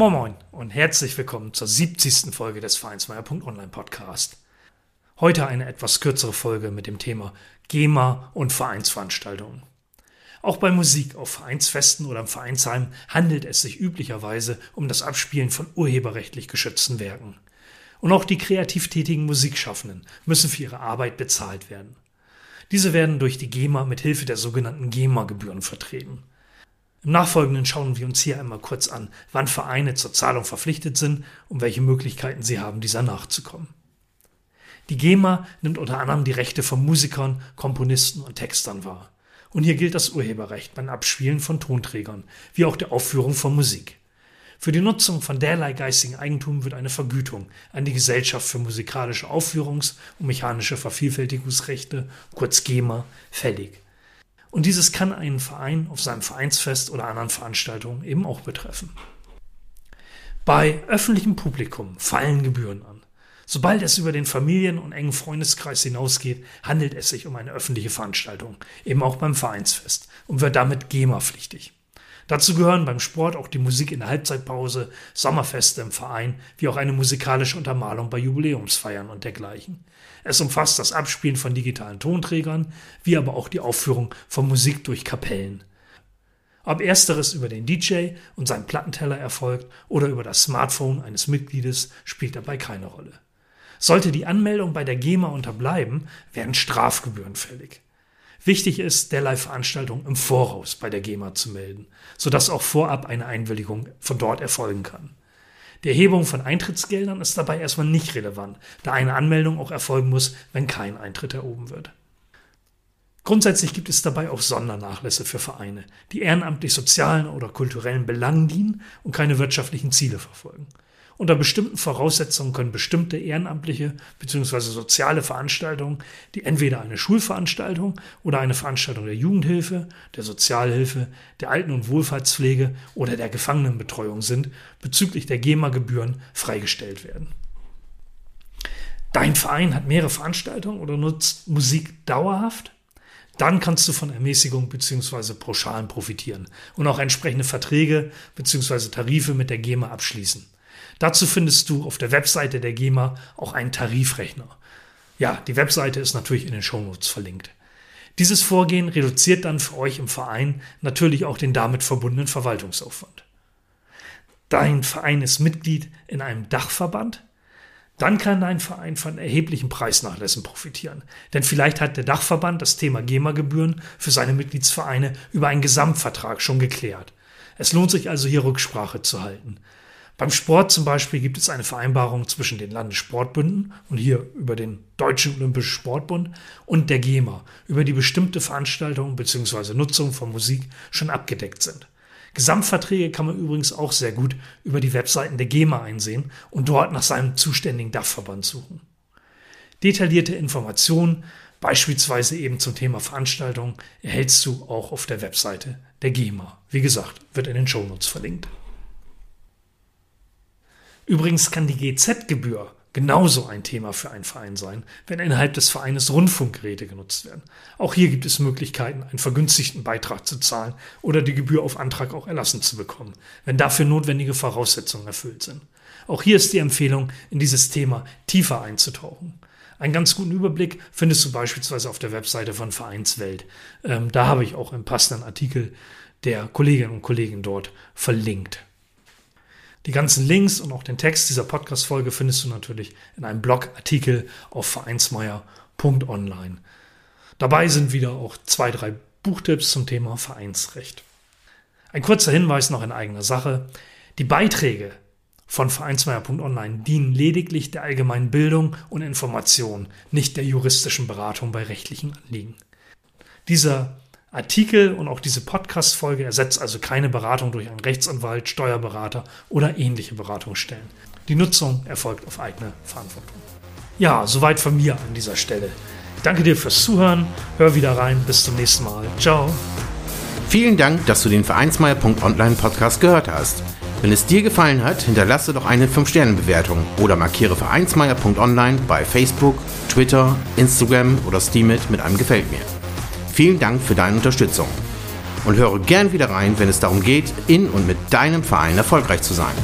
Moin Moin und herzlich willkommen zur 70. Folge des Vereinsmeier.online Podcast. Heute eine etwas kürzere Folge mit dem Thema GEMA und Vereinsveranstaltungen. Auch bei Musik auf Vereinsfesten oder im Vereinsheim handelt es sich üblicherweise um das Abspielen von urheberrechtlich geschützten Werken. Und auch die kreativ tätigen Musikschaffenden müssen für ihre Arbeit bezahlt werden. Diese werden durch die GEMA mit Hilfe der sogenannten GEMA-Gebühren vertreten. Im Nachfolgenden schauen wir uns hier einmal kurz an, wann Vereine zur Zahlung verpflichtet sind und welche Möglichkeiten sie haben, dieser nachzukommen. Die GEMA nimmt unter anderem die Rechte von Musikern, Komponisten und Textern wahr. Und hier gilt das Urheberrecht beim Abspielen von Tonträgern, wie auch der Aufführung von Musik. Für die Nutzung von derlei geistigen Eigentum wird eine Vergütung an die Gesellschaft für musikalische Aufführungs- und mechanische Vervielfältigungsrechte, kurz GEMA, fällig. Und dieses kann einen Verein auf seinem Vereinsfest oder anderen Veranstaltungen eben auch betreffen. Bei öffentlichem Publikum fallen Gebühren an. Sobald es über den Familien- und engen Freundeskreis hinausgeht, handelt es sich um eine öffentliche Veranstaltung, eben auch beim Vereinsfest und wird damit GEMA-pflichtig. Dazu gehören beim Sport auch die Musik in der Halbzeitpause, Sommerfeste im Verein, wie auch eine musikalische Untermalung bei Jubiläumsfeiern und dergleichen. Es umfasst das Abspielen von digitalen Tonträgern, wie aber auch die Aufführung von Musik durch Kapellen. Ob ersteres über den DJ und seinen Plattenteller erfolgt oder über das Smartphone eines Mitgliedes, spielt dabei keine Rolle. Sollte die Anmeldung bei der GEMA unterbleiben, werden Strafgebühren fällig. Wichtig ist, derlei Veranstaltungen im Voraus bei der GEMA zu melden, sodass auch vorab eine Einwilligung von dort erfolgen kann. Die Erhebung von Eintrittsgeldern ist dabei erstmal nicht relevant, da eine Anmeldung auch erfolgen muss, wenn kein Eintritt erhoben wird. Grundsätzlich gibt es dabei auch Sondernachlässe für Vereine, die ehrenamtlich sozialen oder kulturellen Belangen dienen und keine wirtschaftlichen Ziele verfolgen. Unter bestimmten Voraussetzungen können bestimmte ehrenamtliche bzw. soziale Veranstaltungen, die entweder eine Schulveranstaltung oder eine Veranstaltung der Jugendhilfe, der Sozialhilfe, der Alten- und Wohlfahrtspflege oder der Gefangenenbetreuung sind, bezüglich der GEMA-Gebühren freigestellt werden. Dein Verein hat mehrere Veranstaltungen oder nutzt Musik dauerhaft? Dann kannst du von Ermäßigung bzw. Pauschalen profitieren und auch entsprechende Verträge bzw. Tarife mit der GEMA abschließen. Dazu findest du auf der Webseite der GEMA auch einen Tarifrechner. Ja, die Webseite ist natürlich in den Shownotes verlinkt. Dieses Vorgehen reduziert dann für euch im Verein natürlich auch den damit verbundenen Verwaltungsaufwand. Dein Verein ist Mitglied in einem Dachverband? Dann kann dein Verein von erheblichen Preisnachlässen profitieren. Denn vielleicht hat der Dachverband das Thema GEMA-Gebühren für seine Mitgliedsvereine über einen Gesamtvertrag schon geklärt. Es lohnt sich also hier Rücksprache zu halten. Beim Sport zum Beispiel gibt es eine Vereinbarung zwischen den Landessportbünden und hier über den Deutschen Olympischen Sportbund und der GEMA, über die bestimmte Veranstaltungen bzw. Nutzung von Musik schon abgedeckt sind. Gesamtverträge kann man übrigens auch sehr gut über die Webseiten der GEMA einsehen und dort nach seinem zuständigen Dachverband suchen. Detaillierte Informationen, beispielsweise eben zum Thema Veranstaltungen, erhältst du auch auf der Webseite der GEMA. Wie gesagt, wird in den Shownotes verlinkt. Übrigens kann die GZ-Gebühr genauso ein Thema für einen Verein sein, wenn innerhalb des Vereines Rundfunkgeräte genutzt werden. Auch hier gibt es Möglichkeiten, einen vergünstigten Beitrag zu zahlen oder die Gebühr auf Antrag auch erlassen zu bekommen, wenn dafür notwendige Voraussetzungen erfüllt sind. Auch hier ist die Empfehlung, in dieses Thema tiefer einzutauchen. Einen ganz guten Überblick findest du beispielsweise auf der Webseite von Vereinswelt. Ähm, da habe ich auch einen passenden Artikel der Kolleginnen und Kollegen dort verlinkt. Die ganzen Links und auch den Text dieser Podcast-Folge findest du natürlich in einem Blogartikel auf vereinsmeier.online. Dabei sind wieder auch zwei, drei Buchtipps zum Thema Vereinsrecht. Ein kurzer Hinweis noch in eigener Sache. Die Beiträge von vereinsmeier.online dienen lediglich der allgemeinen Bildung und Information, nicht der juristischen Beratung bei rechtlichen Anliegen. Dieser Artikel und auch diese Podcast-Folge ersetzt also keine Beratung durch einen Rechtsanwalt, Steuerberater oder ähnliche Beratungsstellen. Die Nutzung erfolgt auf eigene Verantwortung. Ja, soweit von mir an dieser Stelle. Danke dir fürs Zuhören. Hör wieder rein. Bis zum nächsten Mal. Ciao. Vielen Dank, dass du den Vereinsmeier.online Podcast gehört hast. Wenn es dir gefallen hat, hinterlasse doch eine 5-Sterne-Bewertung oder markiere Vereinsmeier.online bei Facebook, Twitter, Instagram oder Steamit mit einem Gefällt mir. Vielen Dank für deine Unterstützung und höre gern wieder rein, wenn es darum geht, in und mit deinem Verein erfolgreich zu sein.